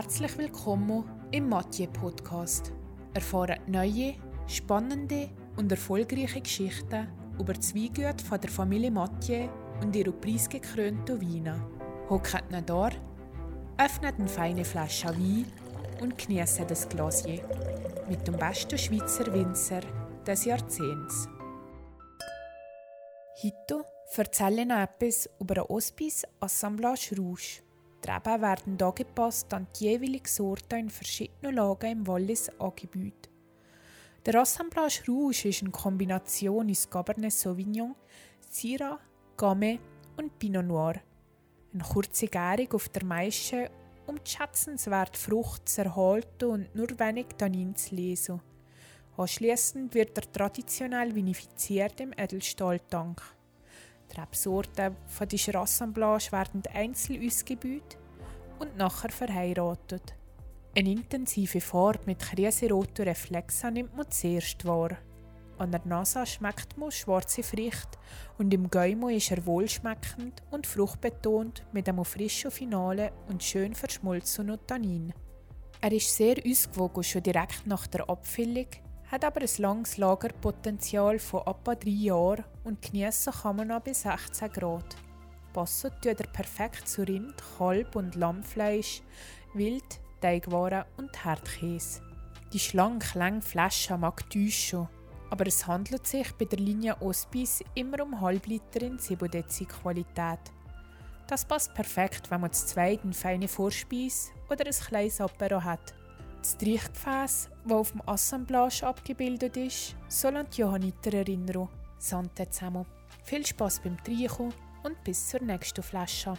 Herzlich willkommen im Mathieu Podcast. Erfahren neue, spannende und erfolgreiche Geschichten über die Weingüte von der Familie Mathieu und ihre preisgekrönten Weine. Hockt ihn da, öffnet eine feine Flasche Wein und genießt das Glasier mit dem besten Schweizer Winzer des Jahrzehnts. Heute erzähle ich etwas über eine Hospice Assemblage Rouge. Die Reben werden angepasst an die jeweilige Sorte in verschiedenen Lagen im Wallis angeboten. Der Assemblage Rouge ist eine Kombination aus Cabernet Sauvignon, Syrah, Gamay und Pinot Noir. Eine kurze Gärung auf der Maische, um die schätzenswerte Frucht zu erhalten und nur wenig Tannin zu lesen. Anschließend wird er traditionell vinifiziert im Edelstahltank. Rebsorten von dieser Assemblage werden einzeln ausgebaut und nachher verheiratet. Eine intensive Farbe mit kriseroten Reflexen nimmt man zuerst wahr. An der Nase schmeckt man schwarze Früchte und im Gaumen ist er wohlschmeckend und fruchtbetont mit einem frischen Finale und schön verschmolzenen Tannin. Er ist sehr ausgewogen schon direkt nach der Abfüllung, hat aber ein langes Lagerpotenzial von etwa drei Jahren und geniessen kann man noch bis 16 Grad. Passen tut er perfekt zu Rind, Kalb- und Lammfleisch, Wild, Teigwaren und Herdkäse. Die schlank lange Flasche mag täuschen, aber es handelt sich bei der Linie Ospis immer um Halbliter in 7 Dezi Qualität. Das passt perfekt, wenn man zu zweit eine feine Vorspeise oder ein kleines Apero hat. Das Trichgefäß, das auf dem Assemblage abgebildet ist, soll an die Johanniter erinnern. Sante zusammen. Viel Spaß beim Trinken und bis zur nächsten Flasche.